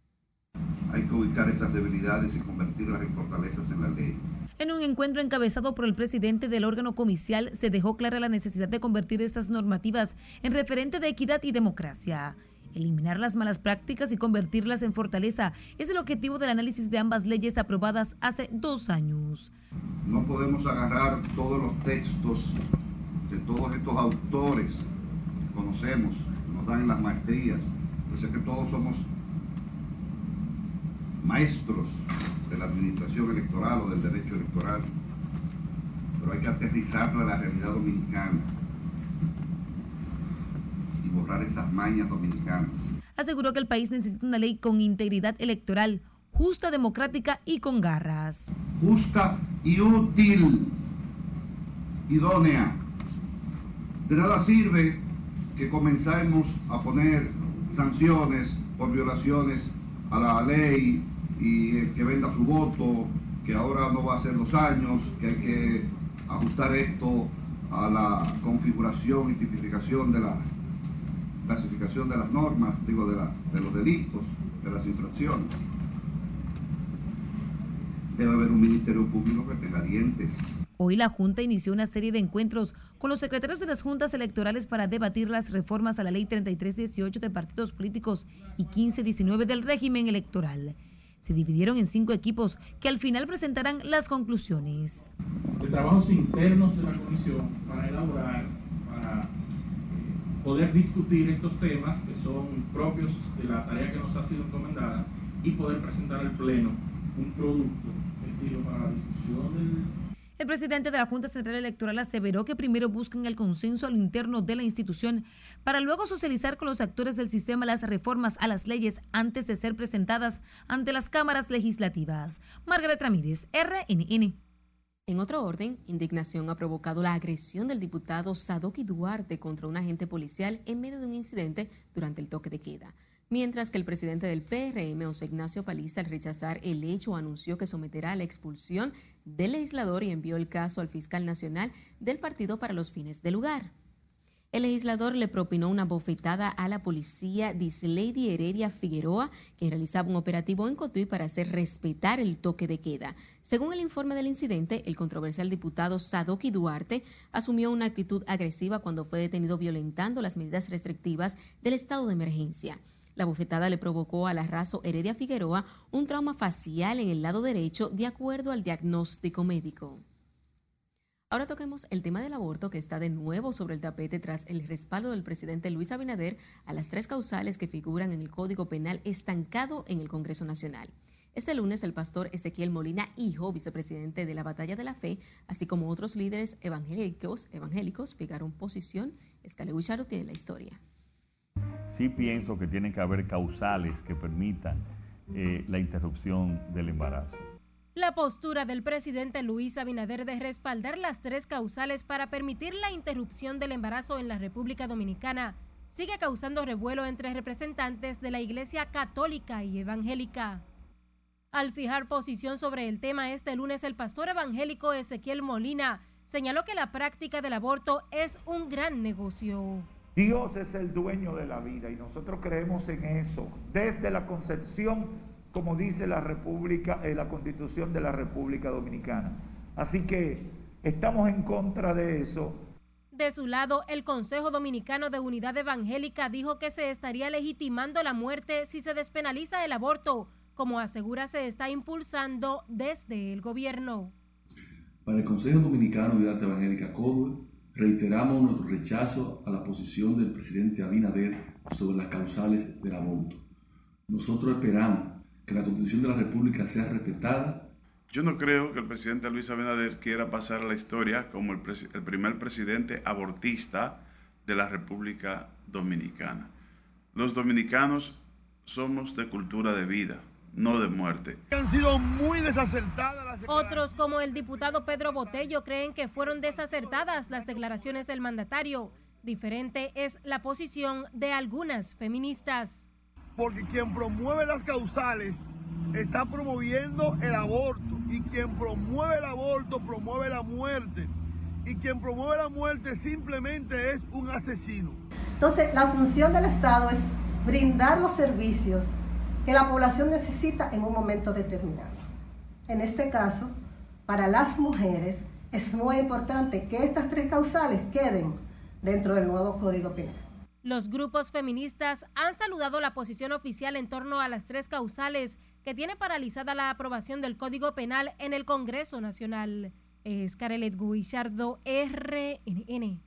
Hay que ubicar esas debilidades y convertirlas en fortalezas en la ley. En un encuentro encabezado por el presidente del órgano comicial, se dejó clara la necesidad de convertir estas normativas en referente de equidad y democracia. Eliminar las malas prácticas y convertirlas en fortaleza es el objetivo del análisis de ambas leyes aprobadas hace dos años. No podemos agarrar todos los textos de todos estos autores que conocemos, que nos dan las maestrías. Pues es que todos somos maestros de la administración electoral o del derecho electoral, pero hay que aterrizarlo a la realidad dominicana y borrar esas mañas dominicanas. Aseguró que el país necesita una ley con integridad electoral, justa, democrática y con garras. Justa y útil, idónea. De nada sirve que comencemos a poner sanciones por violaciones a la ley y el que venda su voto, que ahora no va a ser dos años, que hay que ajustar esto a la configuración y tipificación de la clasificación de las normas, digo, de, la, de los delitos, de las infracciones. Debe haber un ministerio público que tenga dientes. Hoy la Junta inició una serie de encuentros con los secretarios de las juntas electorales para debatir las reformas a la Ley 3318 de partidos políticos y 1519 del régimen electoral se dividieron en cinco equipos que al final presentarán las conclusiones. De trabajos internos de la comisión para elaborar, para eh, poder discutir estos temas que son propios de la tarea que nos ha sido encomendada y poder presentar al Pleno un producto que sirva para la discusión del el presidente de la Junta Central Electoral aseveró que primero buscan el consenso al interno de la institución para luego socializar con los actores del sistema las reformas a las leyes antes de ser presentadas ante las cámaras legislativas. Margaret Ramírez, RNN. En otro orden, indignación ha provocado la agresión del diputado Sadoki Duarte contra un agente policial en medio de un incidente durante el toque de queda. Mientras que el presidente del PRM, José Ignacio Paliza, al rechazar el hecho, anunció que someterá a la expulsión del legislador y envió el caso al fiscal nacional del partido para los fines del lugar. El legislador le propinó una bofetada a la policía Lady Heredia Figueroa, que realizaba un operativo en Cotuí para hacer respetar el toque de queda. Según el informe del incidente, el controversial diputado Sadoki Duarte asumió una actitud agresiva cuando fue detenido violentando las medidas restrictivas del estado de emergencia. La bufetada le provocó al arraso Heredia Figueroa un trauma facial en el lado derecho de acuerdo al diagnóstico médico. Ahora toquemos el tema del aborto que está de nuevo sobre el tapete tras el respaldo del presidente Luis Abinader a las tres causales que figuran en el Código Penal estancado en el Congreso Nacional. Este lunes el pastor Ezequiel Molina, hijo, vicepresidente de la Batalla de la Fe, así como otros líderes evangélicos, evangélicos fijaron posición. Escale tiene la historia sí pienso que tienen que haber causales que permitan eh, la interrupción del embarazo. La postura del presidente Luis Abinader de respaldar las tres causales para permitir la interrupción del embarazo en la República Dominicana sigue causando revuelo entre representantes de la Iglesia Católica y Evangélica. Al fijar posición sobre el tema este lunes, el pastor evangélico Ezequiel Molina señaló que la práctica del aborto es un gran negocio. Dios es el dueño de la vida y nosotros creemos en eso desde la concepción, como dice la República, eh, la Constitución de la República Dominicana. Así que estamos en contra de eso. De su lado, el Consejo Dominicano de Unidad Evangélica dijo que se estaría legitimando la muerte si se despenaliza el aborto, como asegura se está impulsando desde el gobierno. Para el Consejo Dominicano de Unidad Evangélica CODUE, reiteramos nuestro rechazo a la posición del presidente Abinader sobre las causales del aborto. Nosotros esperamos que la Constitución de la República sea respetada. Yo no creo que el presidente Luis Abinader quiera pasar a la historia como el, el primer presidente abortista de la República Dominicana. Los dominicanos somos de cultura de vida no de muerte. Han sido muy desacertadas las Otros, como el diputado Pedro Botello, creen que fueron desacertadas las declaraciones del mandatario. Diferente es la posición de algunas feministas. Porque quien promueve las causales está promoviendo el aborto y quien promueve el aborto promueve la muerte y quien promueve la muerte simplemente es un asesino. Entonces, la función del Estado es brindar los servicios que la población necesita en un momento determinado. En este caso, para las mujeres es muy importante que estas tres causales queden dentro del nuevo Código Penal. Los grupos feministas han saludado la posición oficial en torno a las tres causales que tiene paralizada la aprobación del Código Penal en el Congreso Nacional. Es Carelet Guillardo, RNN.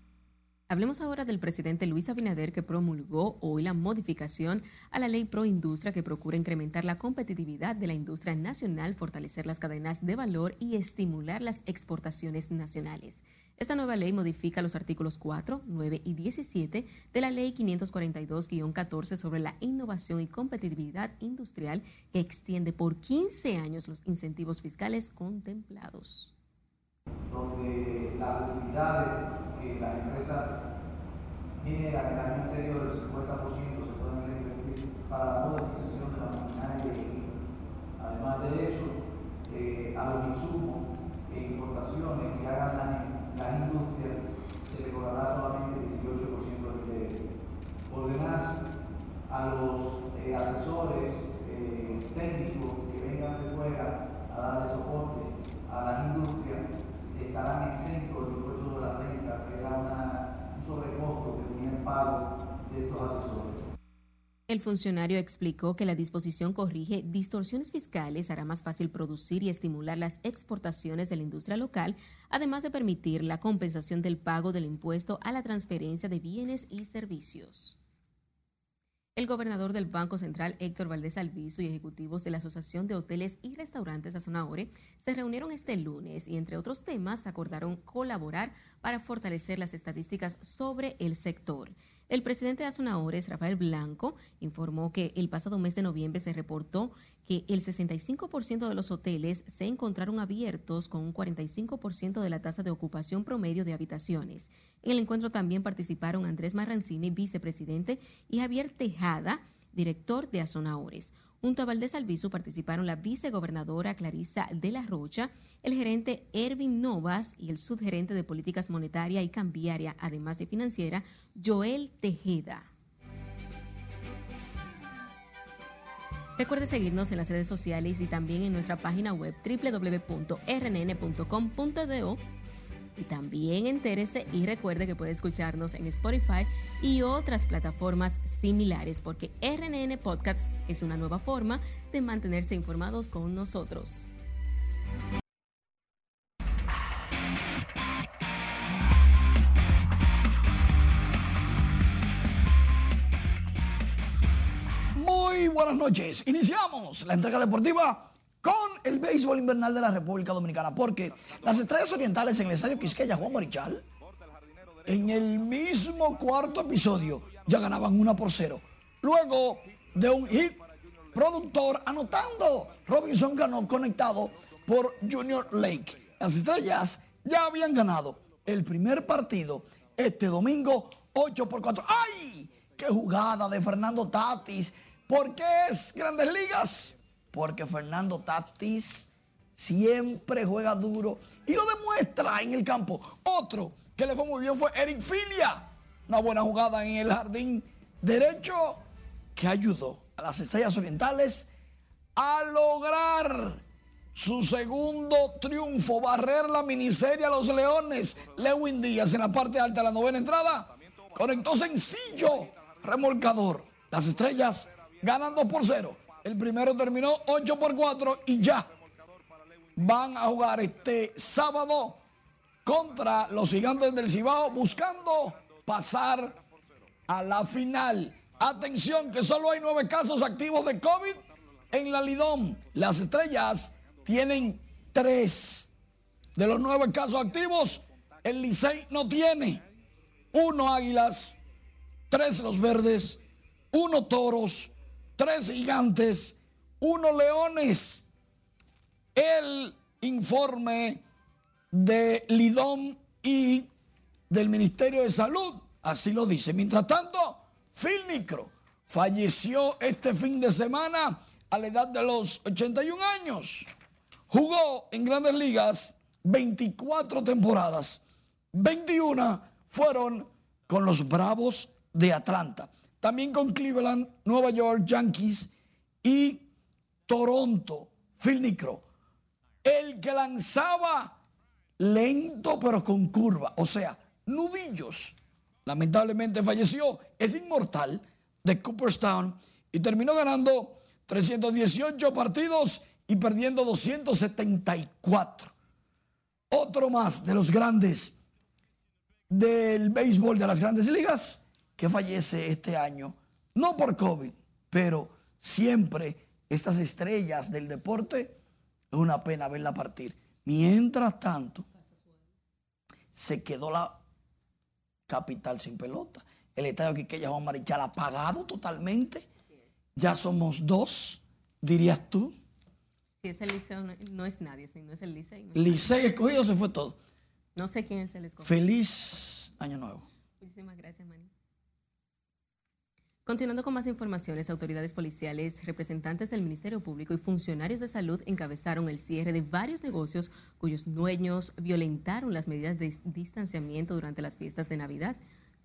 Hablemos ahora del presidente Luis Abinader que promulgó hoy la modificación a la ley pro industria que procura incrementar la competitividad de la industria nacional, fortalecer las cadenas de valor y estimular las exportaciones nacionales. Esta nueva ley modifica los artículos 4, 9 y 17 de la ley 542-14 sobre la innovación y competitividad industrial que extiende por 15 años los incentivos fiscales contemplados donde las utilidades que la empresa generan el año anterior, el 50% se pueden reinvertir para la modernización de la maquinaria y equipo. Además de eso, eh, a los insumos e importaciones que hagan las, industrias se le cobrará solamente el 18% del IPF. Por demás, a los eh, asesores eh, técnicos que vengan de fuera a darle soporte a las industrias, estarán exentos del impuesto de la renta, que era una, un sobrecosto que tenía el pago de estos asesores. El funcionario explicó que la disposición corrige distorsiones fiscales, hará más fácil producir y estimular las exportaciones de la industria local, además de permitir la compensación del pago del impuesto a la transferencia de bienes y servicios. El gobernador del Banco Central, Héctor Valdés Alviso, y ejecutivos de la Asociación de Hoteles y Restaurantes Azonaore se reunieron este lunes y, entre otros temas, acordaron colaborar para fortalecer las estadísticas sobre el sector. El presidente de Azonadores, Rafael Blanco, informó que el pasado mes de noviembre se reportó que el 65% de los hoteles se encontraron abiertos con un 45% de la tasa de ocupación promedio de habitaciones. En el encuentro también participaron Andrés Marrancini, vicepresidente, y Javier Tejada, director de Azonadores. Junto a Valdés Albizu participaron la vicegobernadora Clarisa de la Rocha, el gerente Ervin Novas y el subgerente de políticas monetaria y cambiaria, además de financiera, Joel Tejeda. Recuerde seguirnos en las redes sociales y también en nuestra página web www.rnn.com.do y también entérese y recuerde que puede escucharnos en Spotify y otras plataformas similares porque RNN Podcasts es una nueva forma de mantenerse informados con nosotros. Muy buenas noches. Iniciamos la entrega deportiva con el béisbol invernal de la República Dominicana, porque las estrellas orientales en el estadio Quisqueya Juan Marichal, en el mismo cuarto episodio, ya ganaban 1 por 0. Luego de un hit productor anotando, Robinson ganó conectado por Junior Lake. Las estrellas ya habían ganado el primer partido este domingo 8 por 4. ¡Ay! ¡Qué jugada de Fernando Tatis! ¿Por qué es Grandes Ligas? Porque Fernando Tatis siempre juega duro y lo demuestra en el campo. Otro que le fue muy bien fue Eric Filia. Una buena jugada en el jardín derecho que ayudó a las Estrellas Orientales a lograr su segundo triunfo, barrer la miniserie a los Leones. Lewin Díaz en la parte alta de la novena entrada conectó sencillo remolcador. Las Estrellas ganan 2 por 0. El primero terminó 8 por 4 y ya van a jugar este sábado contra los gigantes del Cibao buscando pasar a la final. Atención que solo hay nueve casos activos de COVID en la Lidón. Las estrellas tienen tres. De los nueve casos activos, el Licey no tiene. Uno Águilas, tres los verdes, uno Toros, tres gigantes, uno leones. El informe de Lidón y del Ministerio de Salud así lo dice. Mientras tanto, Phil Nicro falleció este fin de semana a la edad de los 81 años. Jugó en grandes ligas 24 temporadas. 21 fueron con los Bravos de Atlanta también con Cleveland, Nueva York, Yankees y Toronto, Phil Nicro. El que lanzaba lento pero con curva, o sea, nudillos. Lamentablemente falleció, es inmortal de Cooperstown y terminó ganando 318 partidos y perdiendo 274. Otro más de los grandes del béisbol de las grandes ligas que fallece este año, no por COVID, pero siempre estas estrellas del deporte, es una pena verla partir. Mientras tanto, se quedó la capital sin pelota. El estadio Quiqueya Juan Marichal apagado totalmente. Ya somos dos, dirías tú. Si es el liceo, no, es nadie, si no es el liceo. liceo escogido se fue todo. No sé quién es el escogido. Feliz año nuevo. Muchísimas gracias, Mani. Continuando con más informaciones, autoridades policiales, representantes del Ministerio Público y funcionarios de salud encabezaron el cierre de varios negocios cuyos dueños violentaron las medidas de distanciamiento durante las fiestas de Navidad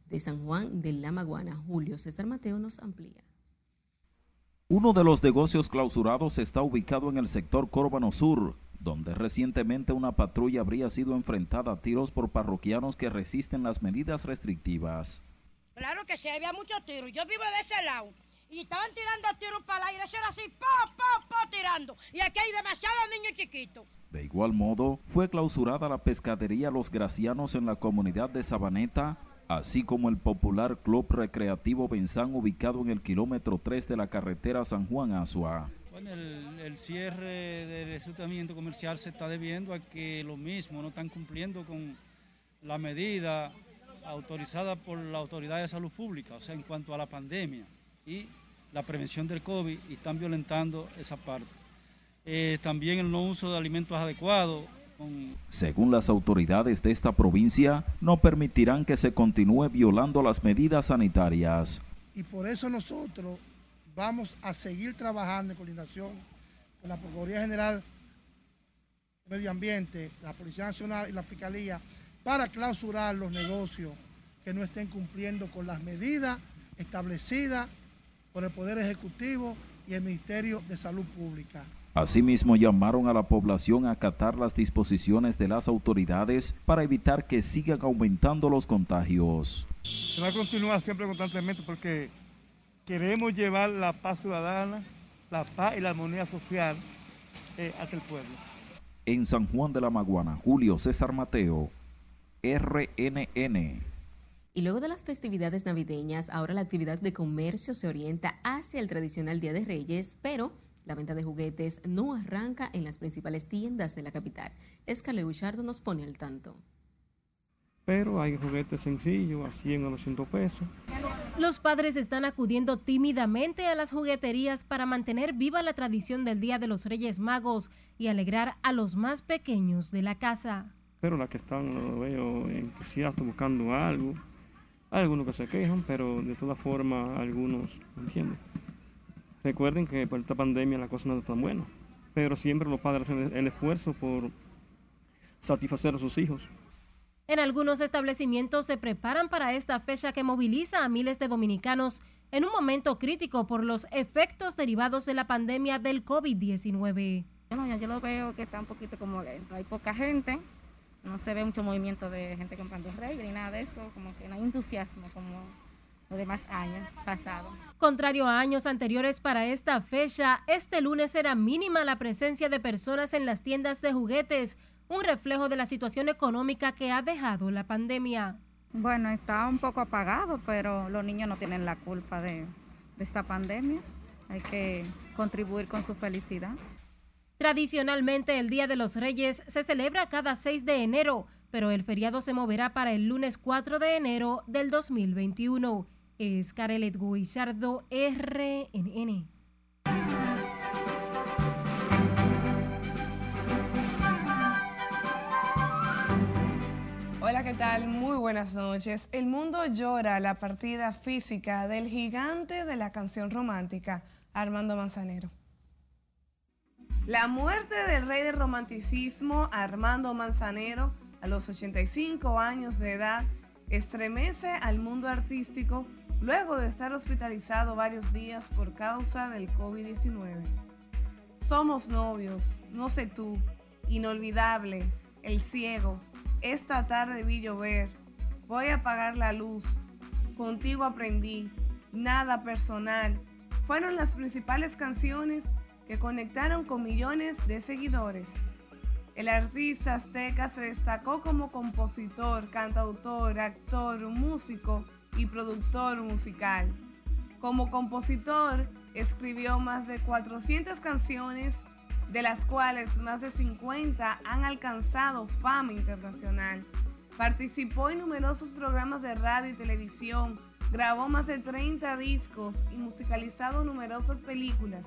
de San Juan de la Maguana. Julio César Mateo nos amplía. Uno de los negocios clausurados está ubicado en el sector Córbano Sur, donde recientemente una patrulla habría sido enfrentada a tiros por parroquianos que resisten las medidas restrictivas. Claro que sí, había muchos tiros. Yo vivo de ese lado. Y estaban tirando tiros para el aire. Eso era así, pa, pa, pa, tirando. Y aquí hay demasiados niños chiquitos. De igual modo, fue clausurada la pescadería Los Gracianos en la comunidad de Sabaneta así como el popular Club Recreativo Benzán ubicado en el kilómetro 3 de la carretera San Juan Asua. Bueno, el, el cierre del establecimiento comercial se está debiendo a que lo mismo no están cumpliendo con la medida autorizada por la Autoridad de Salud Pública, o sea, en cuanto a la pandemia y la prevención del COVID, y están violentando esa parte. Eh, también el no uso de alimentos adecuados. Según las autoridades de esta provincia, no permitirán que se continúe violando las medidas sanitarias. Y por eso nosotros vamos a seguir trabajando en coordinación con la Procuraduría General de Medio Ambiente, la Policía Nacional y la Fiscalía para clausurar los negocios que no estén cumpliendo con las medidas establecidas por el Poder Ejecutivo y el Ministerio de Salud Pública. Asimismo, llamaron a la población a acatar las disposiciones de las autoridades para evitar que sigan aumentando los contagios. Se va a continuar siempre constantemente porque queremos llevar la paz ciudadana, la paz y la armonía social eh, hasta el pueblo. En San Juan de la Maguana, Julio César Mateo, RNN. Y luego de las festividades navideñas, ahora la actividad de comercio se orienta hacia el tradicional Día de Reyes, pero la venta de juguetes no arranca en las principales tiendas de la capital. Escale Bouchardo nos pone al tanto. Pero hay juguetes sencillos a 100 o 200 pesos. Los padres están acudiendo tímidamente a las jugueterías para mantener viva la tradición del Día de los Reyes Magos y alegrar a los más pequeños de la casa pero las que están, lo veo entusiastas buscando algo. Hay algunos que se quejan, pero de todas formas algunos entienden. Recuerden que por esta pandemia la cosa no está tan buena, pero siempre los padres hacen el esfuerzo por satisfacer a sus hijos. En algunos establecimientos se preparan para esta fecha que moviliza a miles de dominicanos en un momento crítico por los efectos derivados de la pandemia del COVID-19. Bueno, yo lo veo que está un poquito como lento. Hay poca gente, no se ve mucho movimiento de gente comprando reyes ni nada de eso, como que no hay entusiasmo como los demás años pasados. Contrario a años anteriores para esta fecha, este lunes era mínima la presencia de personas en las tiendas de juguetes, un reflejo de la situación económica que ha dejado la pandemia. Bueno, está un poco apagado, pero los niños no tienen la culpa de, de esta pandemia. Hay que contribuir con su felicidad. Tradicionalmente el Día de los Reyes se celebra cada 6 de enero, pero el feriado se moverá para el lunes 4 de enero del 2021. Es Carelet Guizardo, RNN. Hola, ¿qué tal? Muy buenas noches. El mundo llora la partida física del gigante de la canción romántica, Armando Manzanero. La muerte del rey del romanticismo, Armando Manzanero, a los 85 años de edad, estremece al mundo artístico luego de estar hospitalizado varios días por causa del COVID-19. Somos novios, no sé tú, inolvidable, el ciego, esta tarde vi llover, voy a apagar la luz, contigo aprendí, nada personal, fueron las principales canciones que conectaron con millones de seguidores. El artista azteca se destacó como compositor, cantautor, actor, músico y productor musical. Como compositor, escribió más de 400 canciones, de las cuales más de 50 han alcanzado fama internacional. Participó en numerosos programas de radio y televisión, grabó más de 30 discos y musicalizado numerosas películas.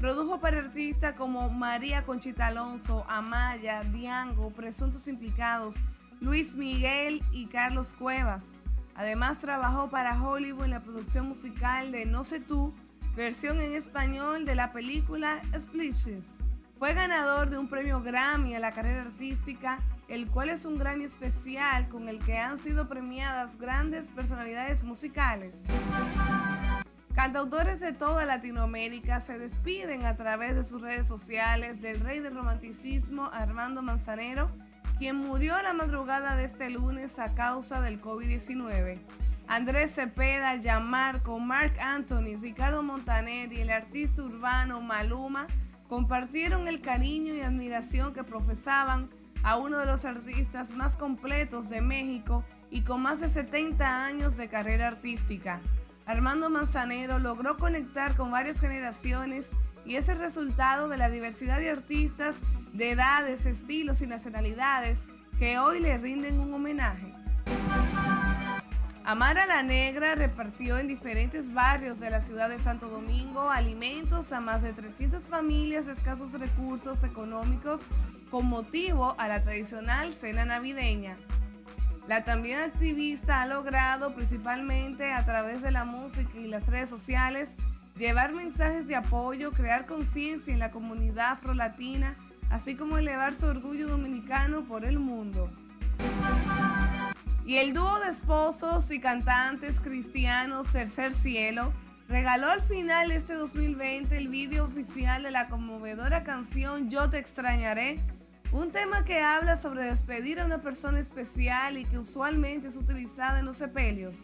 Produjo para artistas como María Conchita Alonso, Amaya, Diango, Presuntos Implicados, Luis Miguel y Carlos Cuevas. Además trabajó para Hollywood en la producción musical de No sé tú, versión en español de la película Splitches. Fue ganador de un premio Grammy a la carrera artística, el cual es un Grammy especial con el que han sido premiadas grandes personalidades musicales. Cantautores de toda Latinoamérica se despiden a través de sus redes sociales del rey del romanticismo Armando Manzanero, quien murió la madrugada de este lunes a causa del COVID-19. Andrés Cepeda, Gianmarco, Mark Anthony, Ricardo Montaner y el artista urbano Maluma compartieron el cariño y admiración que profesaban a uno de los artistas más completos de México y con más de 70 años de carrera artística. Armando Manzanero logró conectar con varias generaciones y es el resultado de la diversidad de artistas de edades, estilos y nacionalidades que hoy le rinden un homenaje. Amara la Negra repartió en diferentes barrios de la ciudad de Santo Domingo alimentos a más de 300 familias de escasos recursos económicos con motivo a la tradicional cena navideña. La también activista ha logrado, principalmente a través de la música y las redes sociales, llevar mensajes de apoyo, crear conciencia en la comunidad afrolatina, así como elevar su orgullo dominicano por el mundo. Y el dúo de esposos y cantantes cristianos Tercer Cielo regaló al final este 2020 el vídeo oficial de la conmovedora canción Yo te extrañaré, un tema que habla sobre despedir a una persona especial y que usualmente es utilizada en los sepelios.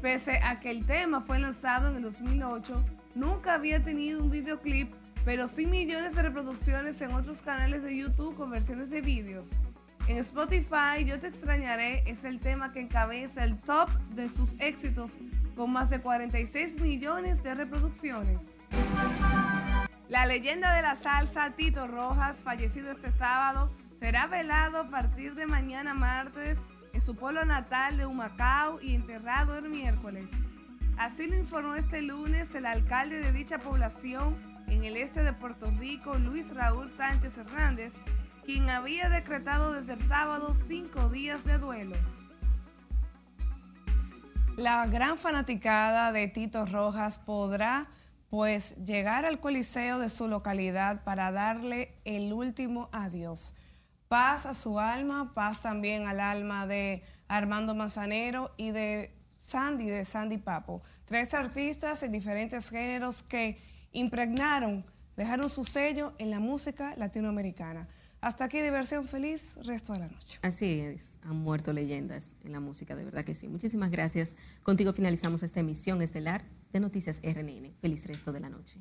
Pese a que el tema fue lanzado en el 2008, nunca había tenido un videoclip, pero sí millones de reproducciones en otros canales de YouTube con versiones de vídeos. En Spotify, Yo te extrañaré es el tema que encabeza el top de sus éxitos con más de 46 millones de reproducciones. La leyenda de la salsa Tito Rojas, fallecido este sábado, será velado a partir de mañana martes en su pueblo natal de Humacao y enterrado el miércoles. Así lo informó este lunes el alcalde de dicha población en el este de Puerto Rico, Luis Raúl Sánchez Hernández, quien había decretado desde el sábado cinco días de duelo. La gran fanaticada de Tito Rojas podrá pues llegar al coliseo de su localidad para darle el último adiós. Paz a su alma, paz también al alma de Armando Manzanero y de Sandy, de Sandy Papo. Tres artistas en diferentes géneros que impregnaron, dejaron su sello en la música latinoamericana. Hasta aquí diversión feliz, resto de la noche. Así es, han muerto leyendas en la música, de verdad que sí. Muchísimas gracias. Contigo finalizamos esta emisión estelar de Noticias RNN. Feliz resto de la noche.